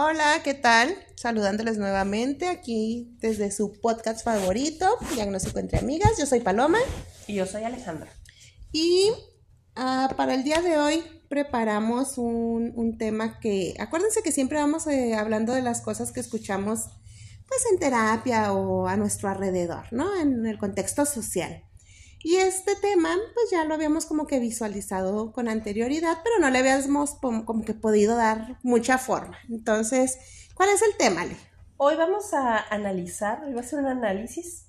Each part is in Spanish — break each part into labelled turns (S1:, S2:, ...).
S1: Hola, ¿qué tal? Saludándoles nuevamente aquí desde su podcast favorito, Diagnóstico entre Amigas. Yo soy Paloma.
S2: Y yo soy Alejandra.
S1: Y ah, para el día de hoy preparamos un, un tema que, acuérdense que siempre vamos eh, hablando de las cosas que escuchamos pues en terapia o a nuestro alrededor, ¿no? En el contexto social. Y este tema, pues ya lo habíamos como que visualizado con anterioridad, pero no le habíamos como que podido dar mucha forma. Entonces, ¿cuál es el tema, Ale?
S2: Hoy vamos a analizar, hoy va a ser un análisis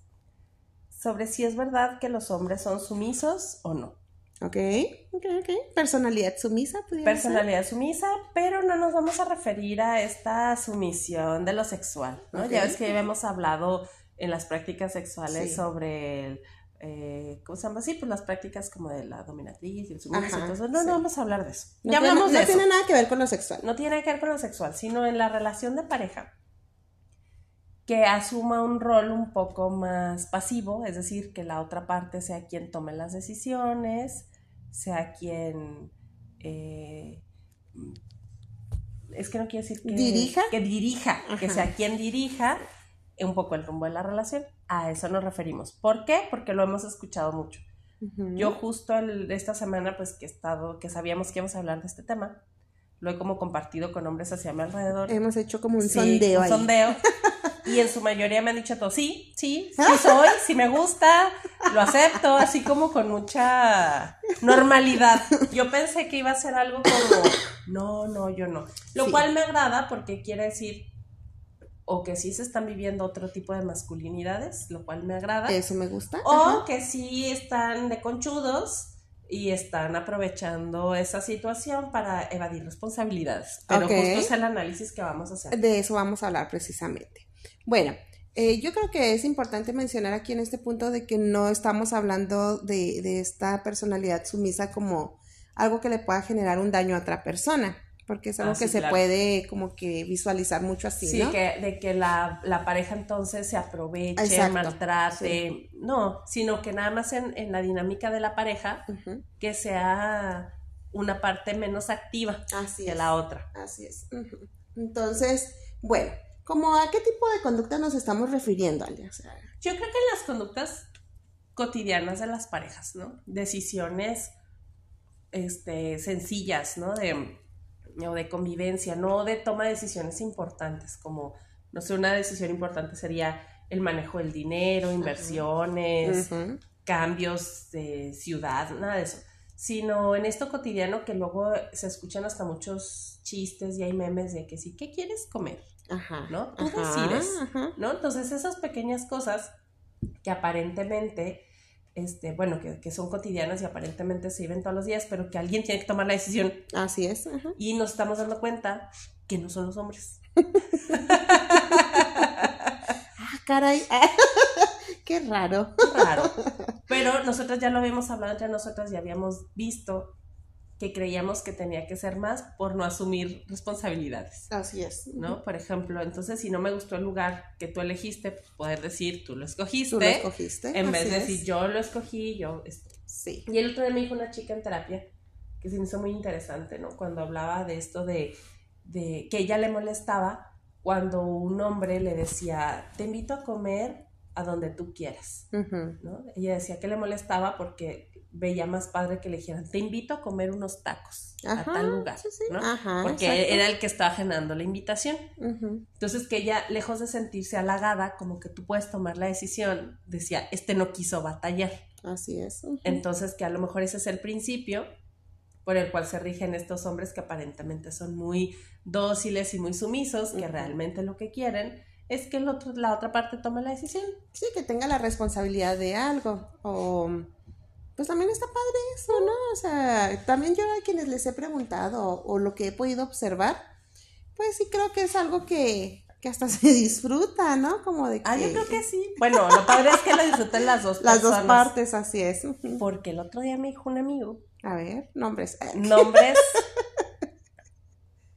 S2: sobre si es verdad que los hombres son sumisos o no.
S1: Ok, ok, ok. Personalidad sumisa,
S2: Personalidad sumisa, pero no nos vamos a referir a esta sumisión de lo sexual, ¿no? Ya ves que hemos hablado en las prácticas sexuales sobre el eh, ¿cómo se llama? Sí, pues las prácticas como de la dominatriz y el sumiso y todo eso. No, no vamos a hablar de eso.
S1: No ya tiene, hablamos de no tiene nada que ver con lo sexual.
S2: No tiene que ver con lo sexual, sino en la relación de pareja que asuma un rol un poco más pasivo, es decir, que la otra parte sea quien tome las decisiones, sea quien... Eh, es que no quiero decir que
S1: dirija,
S2: que dirija, que sea quien dirija un poco el rumbo de la relación. A eso nos referimos. ¿Por qué? Porque lo hemos escuchado mucho. Yo justo esta semana, pues que he estado, que sabíamos que íbamos a hablar de este tema, lo he como compartido con hombres hacia mi alrededor.
S1: Hemos hecho como un sondeo.
S2: Un sondeo. Y en su mayoría me han dicho todo, sí, sí, sí soy, sí me gusta, lo acepto, así como con mucha normalidad. Yo pensé que iba a ser algo como, no, no, yo no. Lo cual me agrada porque quiere decir o que sí se están viviendo otro tipo de masculinidades, lo cual me agrada.
S1: Eso me gusta.
S2: O que sí están de conchudos y están aprovechando esa situación para evadir responsabilidades. Pero justo es el análisis que vamos a hacer.
S1: De eso vamos a hablar precisamente. Bueno, eh, yo creo que es importante mencionar aquí en este punto de que no estamos hablando de, de esta personalidad sumisa como algo que le pueda generar un daño a otra persona porque es algo ah, que se puede como que visualizar mucho así,
S2: sí, que, de que la, pareja entonces se aproveche, maltrate, no, sino que nada más en, la dinámica de la pareja, que sea una parte menos activa
S1: así
S2: que la otra.
S1: Así es. Entonces, bueno, ¿cómo a qué tipo de conducta nos estamos refiriendo, Ale?
S2: Yo creo que en las conductas cotidianas de las parejas, ¿no? Decisiones este, sencillas, ¿no? De o de convivencia, no de toma de decisiones importantes, como, no sé, una decisión importante sería el manejo del dinero, inversiones, cambios de ciudad, nada de eso, sino en esto cotidiano que luego se escuchan hasta muchos chistes y hay memes de que sí, ¿qué quieres comer?
S1: Ajá,
S2: ¿No? Tú decides, ¿no? Entonces esas pequeñas cosas que aparentemente este, bueno, que, son cotidianas y aparentemente se viven todos los días, pero que alguien tiene que tomar la decisión.
S1: Así es.
S2: Y nos estamos dando cuenta que no son los hombres.
S1: ah, caray. Qué raro.
S2: Raro. Pero nosotros ya lo habíamos hablado entre nosotras y habíamos visto que creíamos que tenía que ser más por no asumir responsabilidades.
S1: Así es.
S2: ¿No? Por ejemplo, entonces si no me gustó el lugar que tú elegiste, pues, poder decir tú lo escogiste.
S1: Tú lo escogiste.
S2: En vez de decir yo lo escogí, yo.
S1: Sí.
S2: Y el otro día me dijo una chica en terapia que se me hizo muy interesante, ¿no? Cuando hablaba de esto de, de que ella le molestaba cuando un hombre le decía, te invito a comer a donde tú quieras, ¿no? Ella decía que le molestaba porque veía más padre que le dijeran, te invito a comer unos tacos a tal lugar, ¿no? Porque era el que estaba generando la invitación. Entonces que ella, lejos de sentirse halagada, como que tú puedes tomar la decisión, decía, este no quiso batallar.
S1: Así es.
S2: Entonces que a lo mejor ese es el principio por el cual se rigen estos hombres que aparentemente son muy dóciles y muy sumisos, que realmente lo que quieren es que el otro, la otra parte tome la decisión.
S1: Sí, que tenga la responsabilidad de algo o pues también está padre eso, ¿no? O sea, también yo a quienes les he preguntado o, lo que he podido observar, pues sí creo que es algo que, que hasta se disfruta, ¿no? Como de que...
S2: Ah, yo creo que sí. Bueno, lo padre es que lo disfruten las dos
S1: Las dos partes, así es.
S2: Porque el otro día me dijo un amigo.
S1: A ver, nombres.
S2: Nombres.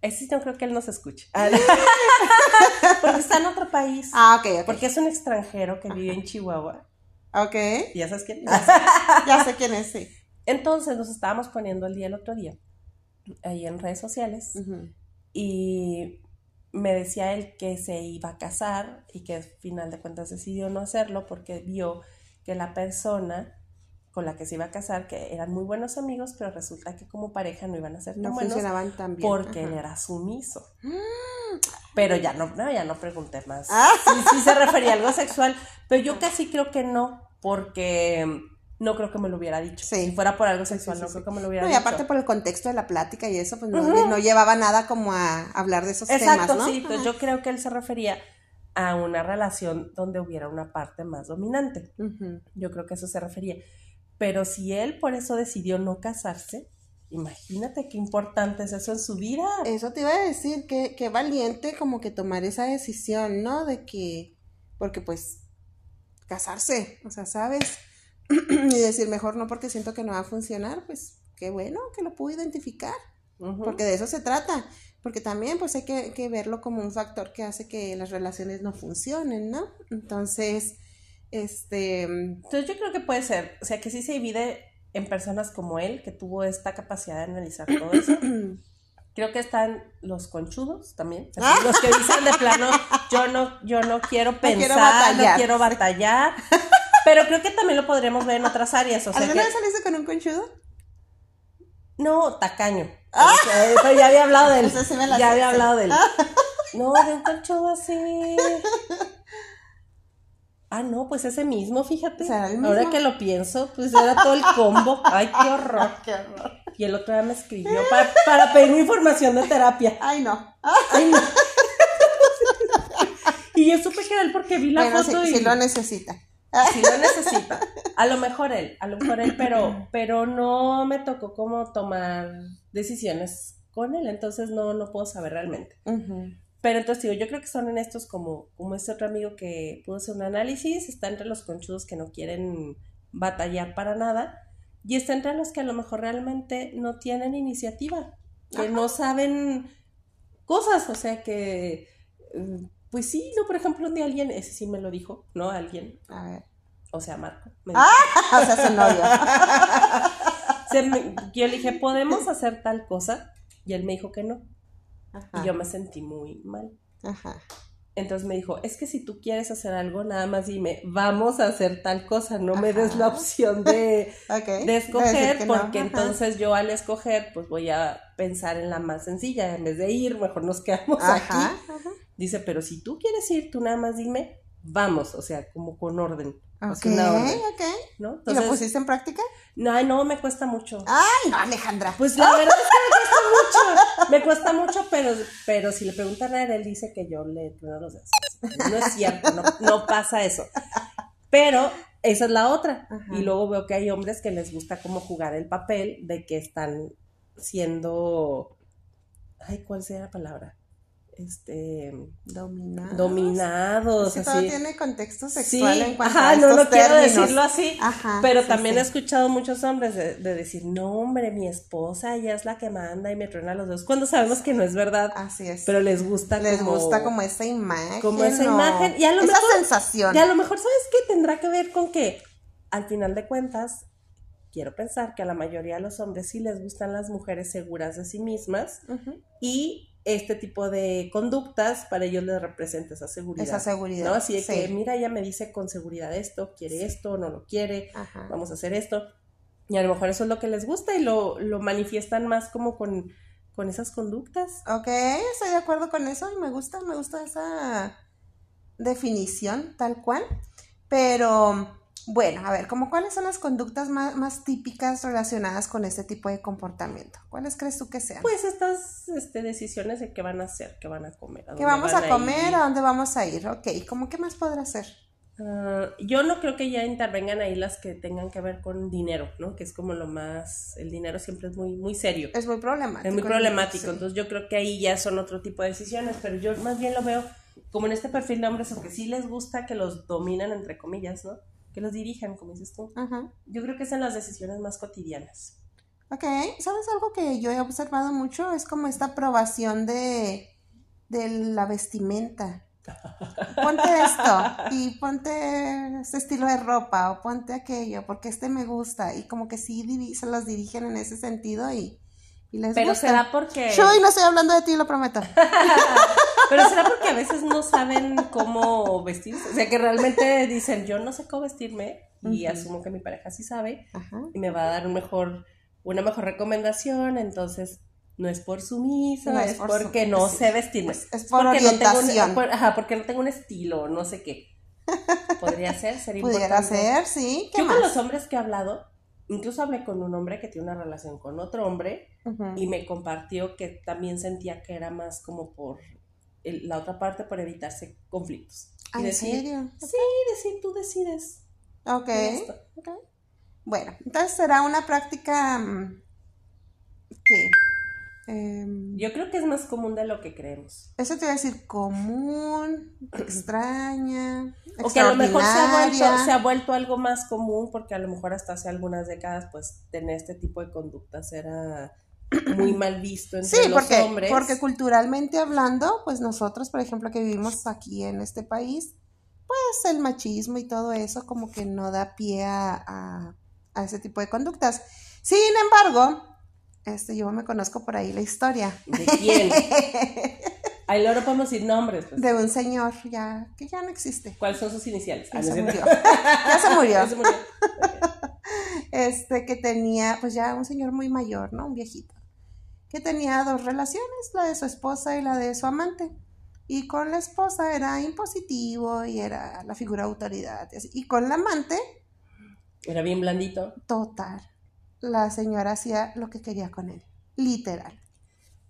S2: Ese no creo que él nos escuche. Porque está en otro país.
S1: Ah, ok, ok.
S2: Porque es un extranjero que vive en Chihuahua.
S1: Ok.
S2: ¿Ya sabes quién?
S1: ya sé quién es, sí.
S2: Entonces nos estábamos poniendo el día el otro día, ahí en redes sociales, y me decía él que se iba a casar y que al final de cuentas decidió no hacerlo porque vio que la persona con la que se iba a casar, que eran muy buenos amigos, pero resulta que como pareja no iban a ser tan
S1: No
S2: buenos
S1: funcionaban tan bien.
S2: porque él era sumiso.
S1: Mm.
S2: Pero ya no, no, ya no pregunté más.
S1: Ah.
S2: Sí, sí se refería a algo sexual, pero yo casi creo que no, porque no creo que me lo hubiera dicho.
S1: Sí.
S2: Si fuera por algo
S1: sí,
S2: sexual,
S1: sí,
S2: no creo que me lo hubiera
S1: No, y
S2: dicho.
S1: aparte por el contexto de la plática y eso, pues no, llevaba nada como a hablar de esos
S2: Exacto,
S1: temas, ¿no?
S2: sí. Entonces
S1: Ajá.
S2: yo creo que él se refería a una relación donde hubiera una parte más dominante. Yo creo que eso se refería. Pero si él por eso decidió no casarse, imagínate qué importante es eso en su vida.
S1: Eso te iba a decir, que, que valiente como que tomar esa decisión, ¿no? De que, porque pues, casarse, o sea, ¿sabes? y decir, mejor no porque siento que no va a funcionar, pues, qué bueno que lo pude identificar, porque de eso se trata, porque también pues hay que, que verlo como un factor que hace que las relaciones no funcionen, ¿no? Entonces, este,
S2: Entonces yo creo que puede ser, o sea, que sí se divide en personas como él, que tuvo esta capacidad de analizar todo eso. Creo que están los conchudos también, así, los que dicen de plano, yo no, yo no quiero pensar,
S1: quiero
S2: no
S1: batallar".
S2: quiero batallar. Pero creo que también lo podríamos ver en otras áreas, o sea
S1: ¿alguna
S2: que,
S1: vez saliste con un conchudo?
S2: no, tacaño. O sea, pero ya había hablado de él,
S1: Esa sí
S2: ya
S1: sé,
S2: había hablado de él. No, de un conchudo así. Ah, no, pues ese mismo, fíjate. Ahora que lo pienso, pues era todo el combo. Ay, qué horror.
S1: Qué horror.
S2: Y el otro día me escribió para, para pedirme información de terapia.
S1: Ay, no.
S2: Ay, no. Y yo supe que era él porque vi la foto
S1: sí,
S2: y
S1: sí lo necesita.
S2: sí lo necesita. A lo mejor él, a lo mejor él, pero, pero no me tocó como tomar decisiones con él, entonces no, no puedo saber realmente.
S1: Ujú.
S2: Pero entonces digo, yo creo que son en estos como, como este otro amigo que pudo hacer un análisis, está entre los conchudos que no quieren batallar para nada, y está entre los que a lo mejor realmente no tienen iniciativa, que no saben cosas, o sea que, mm, pues sí, no, por ejemplo, un día alguien, ese sí me lo dijo, ¿no? Alguien,
S1: A ver.
S2: o sea, Marco, me
S1: Ah, o sea, su novio.
S2: Se me- yo le dije, ¿podemos hacer tal cosa? Y él me dijo que no.
S1: Ajá.
S2: Y yo me sentí muy mal.
S1: Ajá.
S2: Entonces me dijo, es que si tú quieres hacer algo, nada más dime, vamos a hacer tal cosa, no me des la opción de, escoger,
S1: no.
S2: porque entonces yo al escoger, pues voy a pensar en la más sencilla, en vez de ir, mejor nos quedamos
S1: Ajá.
S2: aquí. Dice, pero si tú quieres ir, tú nada más dime, vamos, o sea, como con orden, o
S1: Ok,
S2: sea, orden,
S1: ok.
S2: ¿no?
S1: ¿Y lo pusiste en práctica?
S2: no, no, me cuesta mucho.
S1: Ay, no, Alejandra.
S2: Pues la verdad es que me cuesta mucho, me cuesta mucho, pero, pero si le preguntan a él, él dice que yo le trueno los dedos. No es cierto, no, no pasa eso. Pero esa es la otra.
S1: Ajá.
S2: Y luego veo que hay hombres que les gusta como jugar el papel de que están siendo, ay, ¿cuál sea la palabra? Este,
S1: Dominados.
S2: dominados,
S1: Sí, todo
S2: así.
S1: tiene contexto
S2: Sí,
S1: sexual en cuanto
S2: ajá,
S1: a
S2: no,
S1: estos
S2: no quiero
S1: términos.
S2: decirlo así,
S1: Ajá,
S2: pero
S1: sí,
S2: también
S1: sí.
S2: he escuchado muchos hombres de, de decir, no, hombre, mi esposa, ella es la que manda y me truena los dedos, cuando sabemos que no es verdad,
S1: Así es.
S2: pero les gusta
S1: Les
S2: como...
S1: gusta como esa imagen.
S2: como esa
S1: ¿no?
S2: imagen, y a lo
S1: esa
S2: mejor-
S1: sensación.
S2: Y a lo mejor, ¿sabes qué? Tendrá que ver con que, al final de cuentas, quiero pensar que a la mayoría de los hombres sí les gustan las mujeres seguras de sí mismas, y este tipo de conductas para ellos les representa esa seguridad.
S1: Esa seguridad.
S2: ¿no? Así de
S1: sí.
S2: que, mira, ella me dice con seguridad esto, quiere esto, no lo quiere,
S1: Ajá.
S2: vamos a hacer esto. Y a lo mejor eso es lo que les gusta y lo, lo manifiestan más como con, con esas conductas.
S1: Ok, estoy de acuerdo con eso y me gusta, me gusta esa definición tal cual. Pero bueno, a ver, como cuáles son las conductas más, más típicas relacionadas con este tipo de comportamiento? ¿Cuáles crees tú que sean?
S2: Pues estas este, decisiones de qué van a hacer, qué van a comer.
S1: ¿Qué vamos a comer?
S2: ir.
S1: ¿A dónde vamos a ir? Ok, ¿cómo qué más podrá ser?
S2: Ah, yo no creo que ya intervengan ahí las que tengan que ver con dinero, ¿no? Que es como lo más, el dinero siempre es muy, muy serio.
S1: Es muy problemático.
S2: Es muy problemático,
S1: sí.
S2: entonces yo creo que ahí ya son otro tipo de decisiones, pero yo más bien lo veo como en este perfil de hombres, aunque sí les gusta que los dominen, entre comillas, ¿no? Que los dirijan, como dices tú.
S1: Ajá.
S2: Yo creo que es en las decisiones más cotidianas.
S1: Ok, ¿sabes algo que yo he observado mucho? Es como esta aprobación de, de la vestimenta. Ponte esto y ponte este estilo de ropa o ponte aquello porque este me gusta y como que sí se los dirigen en ese sentido y, y les
S2: Pero
S1: gusta.
S2: será porque...
S1: Chuy, no estoy hablando de ti, lo prometo.
S2: Pero será porque a veces no saben cómo vestirse. O sea, que realmente dicen, yo no sé cómo vestirme y asumo que mi pareja sí sabe
S1: Ajá.
S2: y me va a dar un mejor, una mejor recomendación. Entonces, no es por sumiso,
S1: No
S2: es,
S1: es por
S2: porque no
S1: sí.
S2: sé vestirme.
S1: Es, es por
S2: porque no tengo un-
S1: orientación.
S2: por- ajá, porque no tengo un estilo, no sé qué. Podría ser, sería
S1: Pudiera
S2: importante.
S1: ser, sí. ¿Qué
S2: Yo con
S1: más?
S2: los hombres que he hablado, incluso hablé con un hombre que tiene una relación con otro hombre y me compartió que también sentía que era más como por el- la otra parte, por evitarse conflictos.
S1: Ah, ¿En
S2: decir,
S1: serio?
S2: sí, decir, tú decides.
S1: Ok.
S2: Esto.
S1: Bueno, entonces será una práctica mm, que... em,
S2: Yo creo que es más común de lo que creemos.
S1: eso te iba a decir común, extraña,
S2: O que a lo mejor se ha, vuelto,
S1: extraordinaria.
S2: se ha vuelto algo más común porque a lo mejor hasta hace algunas décadas pues tener este tipo de conductas era muy mal visto entre
S1: Sí,
S2: los
S1: porque,
S2: hombres.
S1: porque culturalmente hablando, pues nosotros, por ejemplo, que vivimos aquí en este país, pues el machismo y todo eso como que no da pie a, a- a ese tipo de conductas. Sin embargo, este, yo me conozco por ahí la historia
S2: ¿De quién? Ahí luego podemos decir nombres. Pues.
S1: de un señor ya que ya no existe.
S2: ¿Cuáles son sus iniciales? Ah,
S1: se murió. Ya se murió.
S2: Ya se murió.
S1: este que tenía, pues ya un señor muy mayor, ¿no? Un viejito, que tenía dos relaciones, la de su esposa y la de su amante. Y con la esposa era impositivo y era la figura de autoridad. y con la amante,
S2: Era bien blandito.
S1: total. La señora hacía lo que quería con él, literal.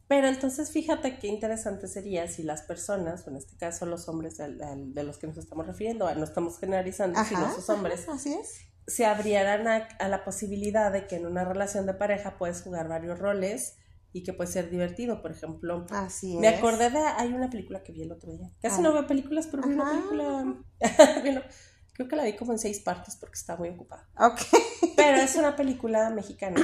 S2: Pero entonces fíjate qué interesante sería si las personas, o en este caso los hombres de los que nos estamos refiriendo, no estamos generalizando, sino sus hombres,
S1: ajá, así es.
S2: se abrieran a, a la posibilidad de que en una relación de pareja puedes jugar varios roles y que puede ser divertido. Por ejemplo,
S1: Así es.
S2: me acordé de, hay una película que vi el otro día. Casi
S1: Ah.
S2: no veo películas, pero vi una película, bueno, creo que la vi como en seis partes porque estaba muy ocupada.
S1: Ok.
S2: Pero es una película mexicana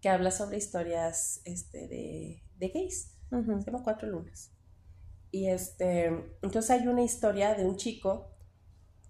S2: que habla sobre historias este, de, de gays. Se llama Cuatro Lunas. Y este, entonces hay una historia de un chico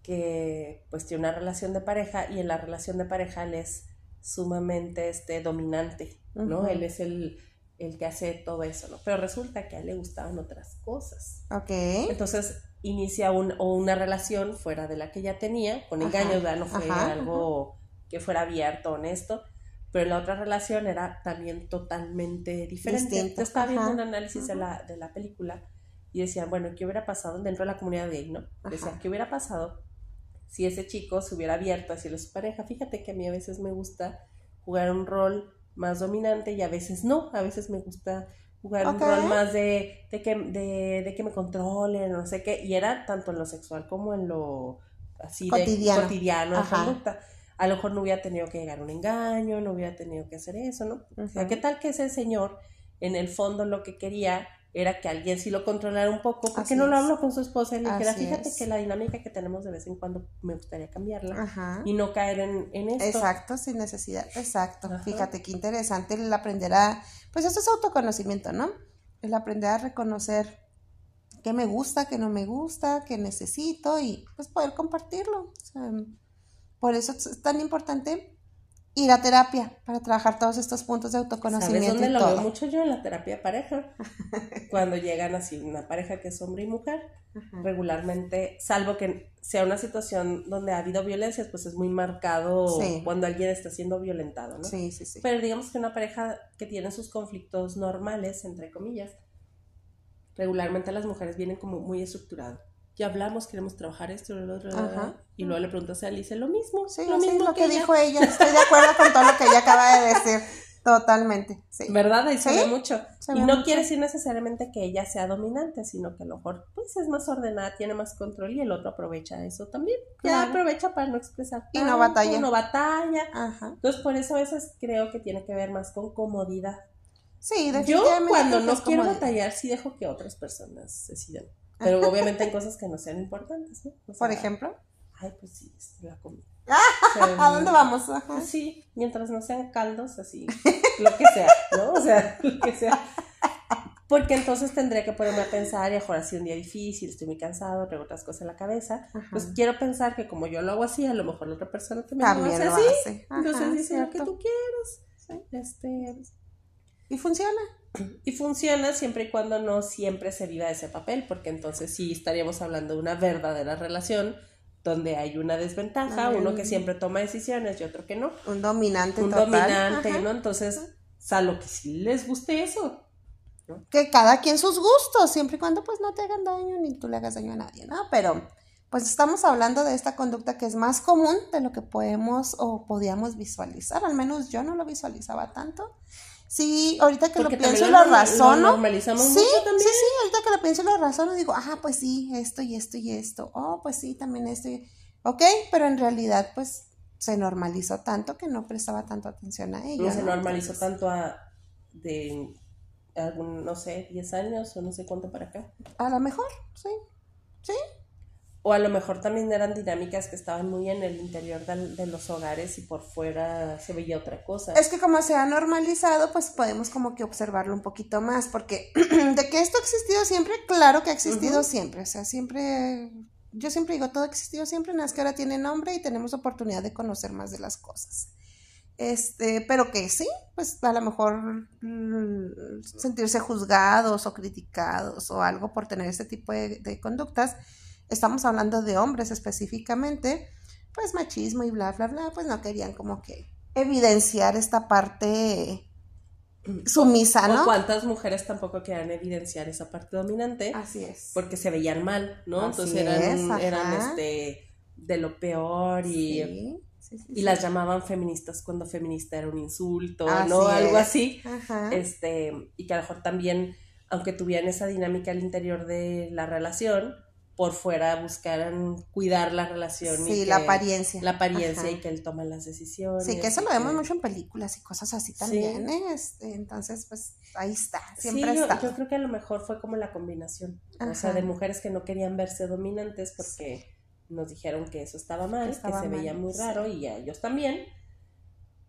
S2: que pues tiene una relación de pareja y en la relación de pareja él es sumamente este, dominante, ¿no? Él es el, el que hace todo eso, ¿no? Pero resulta que a él le gustaban otras cosas.
S1: Ok.
S2: Entonces inicia un, o una relación fuera de la que ya tenía, con engaños, ¿verdad? No fue
S1: ajá,
S2: algo que fuera abierto, honesto, pero la otra relación era también totalmente diferente. Yo estaba viendo un análisis de, la, de la película y decían, bueno, ¿qué hubiera pasado dentro de la comunidad gay, no? Decían. ¿qué hubiera pasado si ese chico se hubiera abierto a decirle a su pareja? Fíjate que a mí a veces me gusta jugar un rol más dominante y a veces no, a veces me gusta jugar un rol más de, de, que, de, de que me controlen, no sé qué, y era tanto en lo sexual como en lo así
S1: Cotidiano.
S2: de cotidiano. A lo mejor no hubiera tenido que llegar a un engaño, no hubiera tenido que hacer eso, ¿no? O sea. ¿qué tal que ese señor, en el fondo, lo que quería era que alguien sí lo controlara un poco? ¿Por qué
S1: Así
S2: no lo habló con su esposa y le dijera, fíjate
S1: es.
S2: que la dinámica que tenemos de vez en cuando me gustaría cambiarla
S1: Ajá.
S2: y no caer en, en esto?
S1: Exacto, sin necesidad, exacto.
S2: Ajá.
S1: Fíjate qué interesante el aprender a, pues eso es autoconocimiento, ¿no? El aprender a reconocer qué me gusta, qué no me gusta, qué necesito y pues poder compartirlo. O sea, por eso es tan importante ir a terapia para trabajar todos estos puntos de
S2: ¿Sabes
S1: autoconocimiento
S2: dónde
S1: y
S2: lo
S1: todo.
S2: veo mucho yo? En la terapia pareja. Cuando llegan así una pareja que es hombre y mujer,
S1: Ajá.
S2: regularmente, salvo que sea una situación donde ha habido violencias, pues es muy marcado
S1: Sí.
S2: cuando alguien está siendo violentado, ¿no?
S1: Sí, sí, sí.
S2: Pero digamos que una pareja que tiene sus conflictos normales, entre comillas, regularmente las mujeres vienen como muy estructurado. Ya hablamos, queremos trabajar esto, lo otro,
S1: Ajá.
S2: y luego le preguntas a y dice lo mismo,
S1: Sí,
S2: lo
S1: sí,
S2: mismo
S1: lo que,
S2: ella".
S1: dijo ella. Estoy de acuerdo con todo lo que ella acaba de decir. Totalmente. Sí.
S2: ¿Verdad? Ahí se
S1: Sí,
S2: ve mucho.
S1: se
S2: y
S1: ve
S2: no
S1: mucho.
S2: quiere decir necesariamente que ella sea dominante, sino que a lo mejor pues es más ordenada, tiene más control y el otro aprovecha eso también. Ya aprovecha para no expresar.
S1: Y no batalla.
S2: No batalla.
S1: Ajá.
S2: Entonces por eso a veces creo que tiene que ver más con comodidad.
S1: Sí,
S2: Yo
S1: definitivamente.
S2: cuando
S1: creo que
S2: no quiero batallar sí dejo que otras personas decidan. Pero obviamente hay cosas que no sean importantes, ¿no? O
S1: Por
S2: sea,
S1: ejemplo.
S2: Ay, pues sí, la comida.
S1: ¿A dónde vamos? Ajá.
S2: Pues sí, mientras no sean caldos, así, lo que sea, ¿no? O sea, lo que sea. Porque entonces tendría que ponerme a pensar, y ahora sí un día difícil, estoy muy cansado, tengo otras cosas en la cabeza.
S1: Ajá.
S2: Pues quiero pensar que como yo lo hago así, a lo mejor la otra persona también,
S1: También
S2: lo
S1: lo
S2: hace así.
S1: hace. Ajá,
S2: Entonces dice lo que tú quieras. Este,
S1: Y funciona.
S2: Y funciona siempre y cuando no siempre se viva ese papel, porque entonces sí estaríamos hablando de una verdadera relación donde hay una desventaja, uno que siempre toma decisiones y otro que no.
S1: Un dominante
S2: Un
S1: total.
S2: dominante,
S1: Ajá.
S2: ¿no? Entonces, salvo que sí les guste eso.
S1: Que cada quien sus gustos, siempre y cuando pues no te hagan daño ni tú le hagas daño a nadie, ¿no? Pero pues estamos hablando de esta conducta que es más común de lo que podemos o podíamos visualizar, al menos yo no lo visualizaba tanto. Sí, ahorita que
S2: Porque
S1: lo pienso y lo
S2: lo- lo
S1: razono.
S2: normalizamos
S1: sí,
S2: mucho también.
S1: Sí, sí, ahorita que lo pienso y lo razono digo, ah, pues sí, esto y esto y esto. Oh, pues sí, también esto y... Ok, pero en realidad pues se normalizó tanto que no prestaba tanto atención a ello.
S2: No se normalizó
S1: Entonces,
S2: tanto a de algún, no sé, 10 años o no sé cuánto para acá.
S1: A lo mejor, sí. Sí,
S2: O a lo mejor también eran dinámicas que estaban muy en el interior de, los hogares y por fuera se veía otra cosa.
S1: Es que como se ha normalizado, pues podemos como que observarlo un poquito más, porque de que esto ha existido siempre, claro que ha existido siempre, o sea, siempre, yo siempre digo, todo ha existido siempre, nada más que ahora tiene nombre y tenemos oportunidad de conocer más de las cosas. Este, pero que sí, pues a lo mejor mm, sentirse juzgados o criticados o algo por tener este tipo de, de conductas, estamos hablando de hombres específicamente, pues machismo y bla, bla, bla, pues no querían como que evidenciar esta parte sumisa,
S2: O
S1: ¿no?
S2: cuántas mujeres tampoco querían evidenciar esa parte dominante
S1: Así es.
S2: porque se veían mal, ¿no?
S1: Así
S2: Entonces eran,
S1: es,
S2: eran este de lo peor y,
S1: Sí, sí, sí,
S2: y
S1: sí.
S2: las llamaban feministas cuando feminista era un insulto,
S1: Así
S2: ¿no? Algo
S1: es.
S2: así.
S1: Ajá.
S2: Este, y que a lo mejor también, aunque tuvieran esa dinámica al interior de la relación, por fuera buscaran cuidar la relación. y
S1: Sí,
S2: que-
S1: la apariencia.
S2: La apariencia
S1: Ajá.
S2: y que él toma las decisiones.
S1: Sí, que eso
S2: y
S1: lo vemos mucho en películas y cosas así
S2: Sí.
S1: también, ¿eh? Este, entonces, pues ahí está, siempre
S2: sí, yo,
S1: está.
S2: yo creo que a lo mejor fue como la combinación. O sea, de mujeres que no querían verse dominantes porque nos dijeron que eso estaba mal, que,
S1: estaba
S2: se
S1: mal,
S2: veía muy
S1: sí.
S2: raro y a ellos también.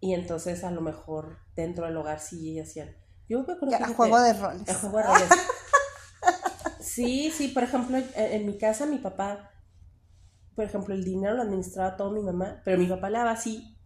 S2: Y entonces a lo mejor dentro del hogar sí hacían. Yo me acuerdo
S1: Que
S2: fíjate,
S1: juego de roles.
S2: a juego de roles. Sí, sí, por ejemplo, en, mi casa mi papá, por ejemplo, el dinero lo administraba todo mi mamá, pero mi papá le daba así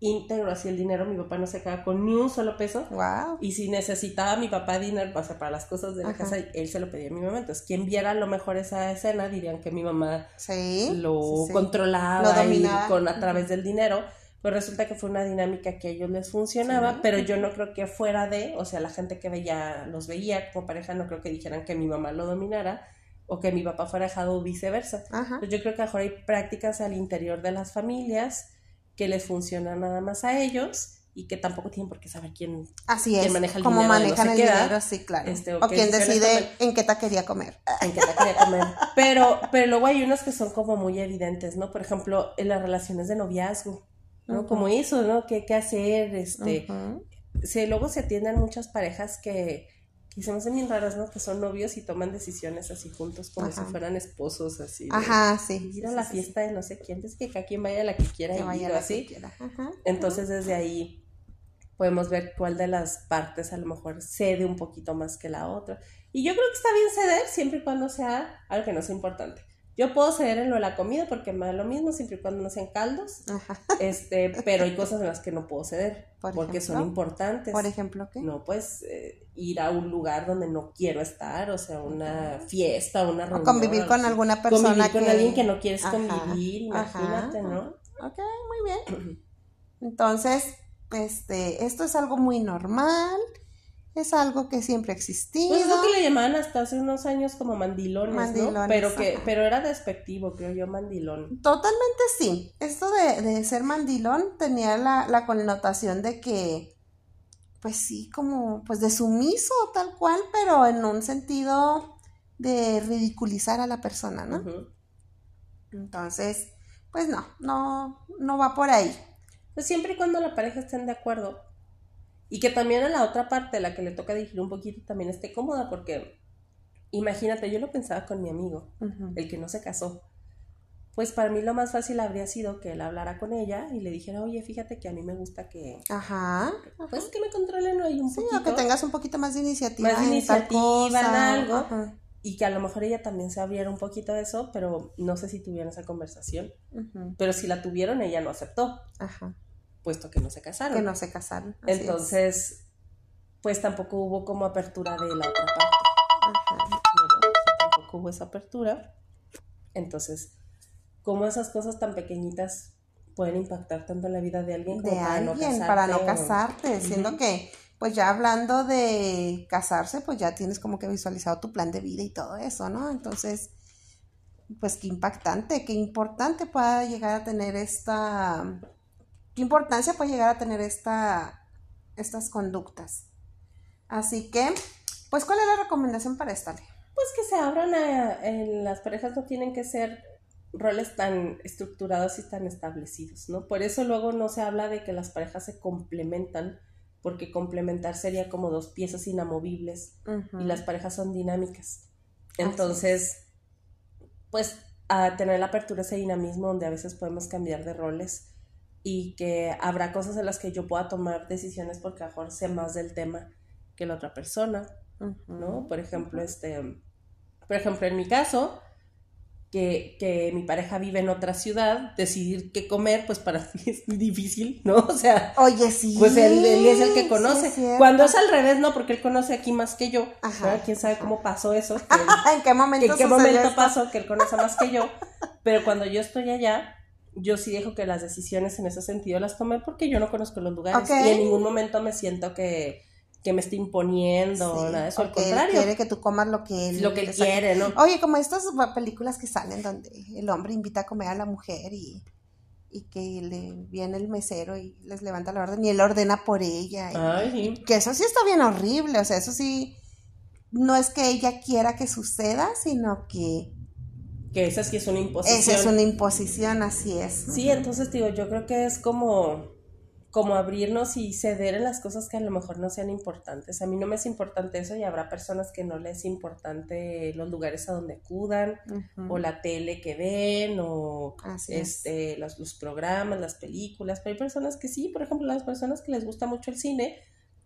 S2: íntegro así el dinero, mi papá no se quedaba con ni un solo peso.
S1: Wow.
S2: Y si necesitaba mi papá dinero o sea, para las cosas de la
S1: Ajá.
S2: casa, él se lo pedía a mi mamá. Entonces, quien viera a lo mejor esa escena dirían que mi mamá
S1: Sí.
S2: lo
S1: sí, sí.
S2: controlaba
S1: Lo
S2: y con, a través del dinero. Pues resulta que fue una dinámica que a ellos les funcionaba,
S1: Sí.
S2: pero yo no creo que fuera de, o sea, la gente que veía, los veía como pareja, no creo que dijeran que mi mamá lo dominara o que mi papá fuera dejado o viceversa.
S1: Ajá.
S2: Pues yo creo que a lo mejor hay prácticas al interior de las familias que les funcionan nada más a ellos y que tampoco tienen por qué saber quién
S1: Así es.
S2: maneja el
S1: Cómo
S2: dinero no
S1: manejan el dinero, sí, claro.
S2: este, o
S1: o
S2: decisiones
S1: decide en qué taquería comer.
S2: en qué te quería comer. Pero, pero luego hay unos que son como muy evidentes, ¿no? Por ejemplo, en las relaciones de noviazgo, ¿no? Como eso, ¿no? ¿Qué, qué hacer? Este,
S1: Ujú.
S2: se, luego se atienden muchas parejas que, que se me hacen bien raras, ¿no? Que son novios y toman decisiones así juntos como
S1: Ajá.
S2: si fueran esposos, así. de
S1: Ajá, sí.
S2: Ir a la
S1: sí, sí,
S2: fiesta de no sé quién, es que cada quien vaya a la que quiera
S1: Que
S2: ir
S1: vaya la
S2: así.
S1: que quiera. Ajá.
S2: Entonces desde ahí podemos ver cuál de las partes a lo mejor cede un poquito más que la otra. Y yo creo que está bien ceder siempre y cuando sea algo que no sea importante. Yo puedo ceder en lo de la comida porque me da lo mismo siempre y cuando no sean caldos,
S1: Ajá.
S2: este, pero hay cosas en las que no puedo ceder
S1: Por
S2: porque son importantes.
S1: Por ejemplo, ¿qué?
S2: No, pues eh, ir a un lugar donde no quiero estar, o sea, una fiesta, una
S1: O
S2: reunión.
S1: convivir con alguna persona
S2: Convivir con
S1: que...
S2: alguien que no quieres
S1: Ajá,
S2: convivir, imagínate, ¿no?
S1: Ok, muy bien. Entonces, este, esto es algo muy normal, es algo que siempre ha existido.
S2: Pues es lo que le llamaban hasta hace unos años como mandilones, ¿no?
S1: Mandilones,
S2: Pero que,
S1: ajá.
S2: pero era despectivo, creo yo, mandilón.
S1: Totalmente sí. Esto de, de ser mandilón tenía la, la connotación de que, pues sí, como, pues de sumiso tal cual, pero en un sentido de ridiculizar a la persona, ¿no? Entonces, pues no, no, no va por ahí.
S2: Pues siempre y cuando la pareja estén de acuerdo. Y que también a la otra parte, la que le toca dirigir un poquito, también esté cómoda, porque imagínate, yo lo pensaba con mi amigo, el que no se casó. Pues para mí lo más fácil habría sido que él hablara con ella y le dijera, oye, fíjate que a mí me gusta que,
S1: Ajá.
S2: pues que me controlen ahí un
S1: Sí,
S2: poquito.
S1: o que tengas un poquito más de iniciativa.
S2: Más de iniciativa, en algo.
S1: Ajá.
S2: Y que a lo mejor ella también se abriera un poquito de eso, pero no sé si tuvieron esa conversación. Pero si la tuvieron, ella no aceptó,
S1: Ajá.
S2: Puesto que no se casaron.
S1: Que no se casaron. es.
S2: Entonces, pues tampoco hubo como apertura de la otra parte. tampoco hubo esa apertura. Entonces, ¿cómo esas cosas tan pequeñitas pueden impactar tanto en la vida de alguien
S1: como de para, alguien, no para no casarte? Siendo que, pues ya hablando de casarse, pues ya tienes como que visualizado tu plan de vida y todo eso, ¿no? Entonces, pues qué impactante, qué importante pueda llegar a tener esta, qué importancia puede llegar a tener esta, estas conductas. Así que, pues, ¿cuál es la recomendación para esta ley?
S2: Pues que se abran a, en las parejas no tienen que ser roles tan estructurados y tan establecidos, ¿no? Por eso luego no se habla de que las parejas se complementan, porque complementar sería como dos piezas inamovibles y las parejas son dinámicas. Entonces, pues a tener la apertura, ese dinamismo donde a veces podemos cambiar de roles y que habrá cosas en las que yo pueda tomar decisiones porque a lo mejor sé más del tema que la otra persona, ¿no? Por ejemplo, este, por ejemplo, en mi caso, que, que, mi pareja vive en otra ciudad, decidir qué comer, pues para mí es muy difícil, ¿no? O sea,
S1: oye, sí.
S2: Pues él, es el que conoce. Cuando es al revés, no, porque él conoce aquí más que yo. Ajá. ¿Quién sabe cómo pasó eso?
S1: ¿En qué momento,
S2: ¿En qué momento pasó que él conoce más que yo? Pero cuando yo estoy allá, yo sí dejo que las decisiones en ese sentido las tome porque yo no conozco los lugares y en ningún momento me siento que que me esté imponiendo, nada de eso, al contrario.
S1: quiere que tú comas lo que
S2: él, lo que quiere, ¿no?
S1: Oye, como estas películas que salen donde el hombre invita a comer a la mujer y, y que le viene el mesero y les levanta la orden y él ordena por ella.
S2: Ay,
S1: Que eso sí está bien horrible, o sea, eso sí, no es que ella quiera que suceda, sino que...
S2: Que esa sí es una imposición.
S1: Esa es una imposición, así es.
S2: Sí, entonces digo, yo creo que es como como abrirnos y ceder en las cosas que a lo mejor no sean importantes. A mí no me es importante eso y habrá personas que no les es importante los lugares a donde acudan o la tele que ven o este, los, los, programas, las películas. Pero hay personas que sí, por ejemplo, las personas que les gusta mucho el cine,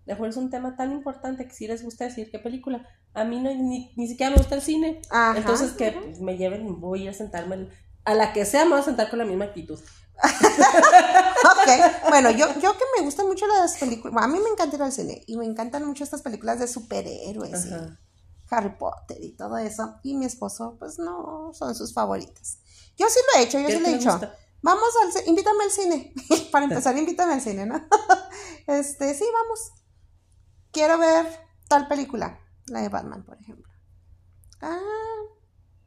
S2: de es un tema tan importante que sí les gusta decir qué película. A mí no, ni, ni siquiera me gusta el cine. Entonces que pues, me lleven, voy a sentarme, a la que sea me voy a sentar con la misma actitud.
S1: ok, bueno, yo, yo que me gustan mucho las películas, a mí me encanta ir al cine y me encantan mucho estas películas de superhéroes y Harry Potter y todo eso. Y mi esposo, pues no son sus favoritas. Yo sí lo he hecho, yo sí lo he hecho. Vamos al cine, invítame al cine. Para empezar, invítame al cine, ¿no? este, sí, vamos. Quiero ver tal película, la de Batman, por ejemplo. Ah,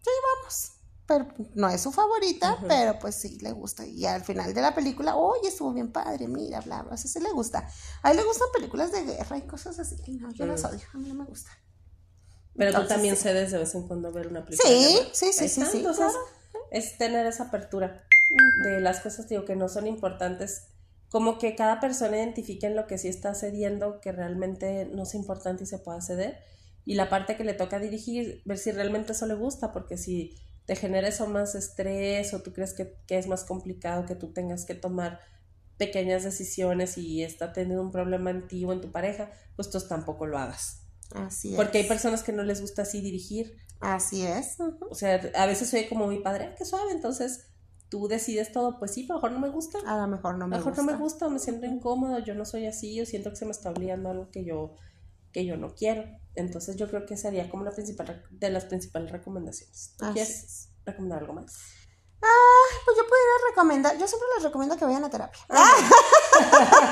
S1: sí, vamos pero no es su favorita, pero pues sí le gusta. Y al final de la película, oye, estuvo bien padre, mira, bla, bla, así sí le gusta. A él le gustan películas de guerra y cosas así. No, yo las odio, a mí no me gusta.
S2: Pero tú también cedes de vez en cuando ver una película.
S1: Sí, sí, sí, sí, sí.
S2: Entonces, es tener esa apertura de las cosas, digo, que no son importantes. Como que cada persona identifique en lo que sí está cediendo, que realmente no es importante y se pueda ceder. Y la parte que le toca dirigir, ver si realmente eso le gusta, porque si te genera eso más estrés o tú crees que, es más complicado que tú tengas que tomar pequeñas decisiones y está teniendo un problema en ti o en tu pareja, pues tú tampoco lo hagas.
S1: Así es.
S2: Porque hay personas que no les gusta así dirigir.
S1: Así es.
S2: O sea, a veces soy como mi padre, que suave, entonces tú decides todo, pues sí, pero a lo mejor no me gusta.
S1: A lo mejor no me
S2: a lo mejor no me gusta, me siento incómodo, yo no soy así, yo siento que se me está obligando algo que yo, que yo no quiero. Entonces yo creo que sería como la principal de las principales recomendaciones. quieres recomendar algo más?
S1: Ah, pues yo podría recomendar, yo siempre les recomiendo que vayan a terapia. Ah.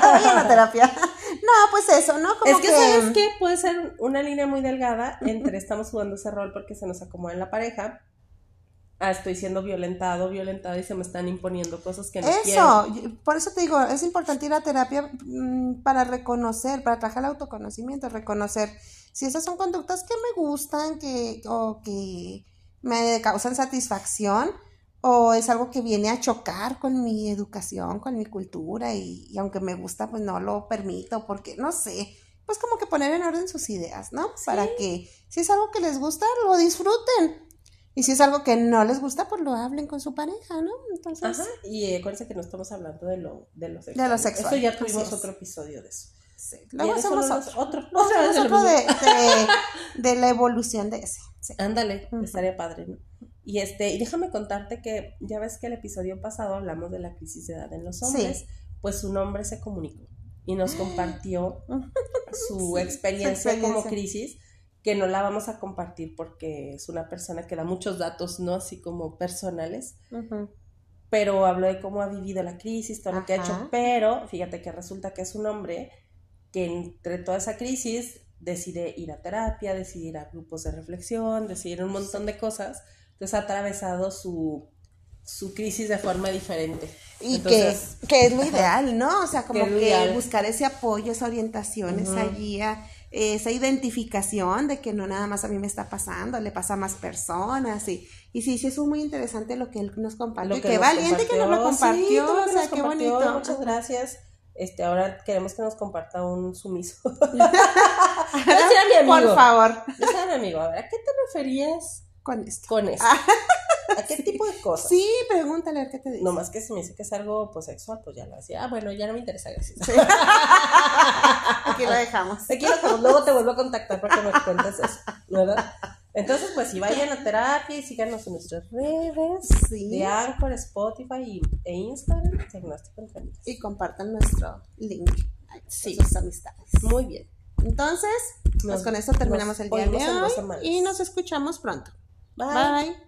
S1: vayan a terapia. No, pues eso, ¿no?
S2: Como es que, sabes que puede ser una línea muy delgada entre estamos jugando ese rol porque se nos acomoda en la pareja. Ah, estoy siendo violentado, violentada y se me están imponiendo cosas que no
S1: eso, por eso te digo, es importante ir a terapia mm, para reconocer, para trabajar el autoconocimiento, reconocer si esas son conductas que me gustan, que, o que me causan satisfacción, o es algo que viene a chocar con mi educación, con mi cultura, y, aunque me gusta, pues no lo permito, porque no sé, pues como que poner en orden sus ideas, ¿no? Para que si es algo que les gusta, lo disfruten. Y si es algo que no les gusta, pues lo hablen con su pareja, ¿no? Entonces...
S2: Ajá, y acuérdense que no estamos hablando de lo, de lo
S1: sexual. De lo sexual.
S2: Eso ya tuvimos otro episodio de eso.
S1: Luego hacemos otro. Otro, de, de, la evolución de ese.
S2: Ándale, estaría padre, ¿no? Y este, y déjame contarte que ya ves que el episodio pasado hablamos de la crisis de edad en los hombres, pues su nombre se comunicó. y nos compartió su experiencia, como crisis, que no la vamos a compartir porque es una persona que da muchos datos, ¿no? Así como personales. Pero habló de cómo ha vivido la crisis, todo lo que ha hecho, pero fíjate que resulta que es un hombre que entre toda esa crisis decide ir a terapia, decide ir a grupos de reflexión, decide ir a un montón de cosas. Entonces ha atravesado su, su crisis de forma diferente.
S1: Y que, que, es lo ideal, ¿no? O sea, como que, buscar ese apoyo, esa orientación, esa guía, esa identificación de que no nada más a mí me está pasando, le pasa a más personas. Y, y sí, sí, es muy interesante lo que él nos compartió. que qué valiente que nos lo compartió. o sea, qué bonito.
S2: Muchas gracias. Este, ahora queremos que nos comparta un sumiso.
S1: Por favor.
S2: Mi amigo. A ver, ¿a qué te referías
S1: con esto?
S2: Con esto. ¿A qué tipo de cosas?
S1: Sí, pregúntale a ver qué te dice.
S2: No más que si me dice que es algo pues, sexual, pues ya lo decía. Ah, bueno, ya no me interesa, gracias.
S1: Aquí lo dejamos.
S2: Aquí lo dejamos. Luego te vuelvo a contactar para que me cuentes eso, ¿verdad? Entonces, pues si vayan a terapia y síganos en nuestras redes sí. de Anchor, Spotify e Instagram, Diagnóstico
S1: Y compartan nuestro link
S2: sí. sus
S1: amistades.
S2: Muy bien.
S1: Entonces, pues con eso terminamos el día de hoy y nos escuchamos pronto. Bye.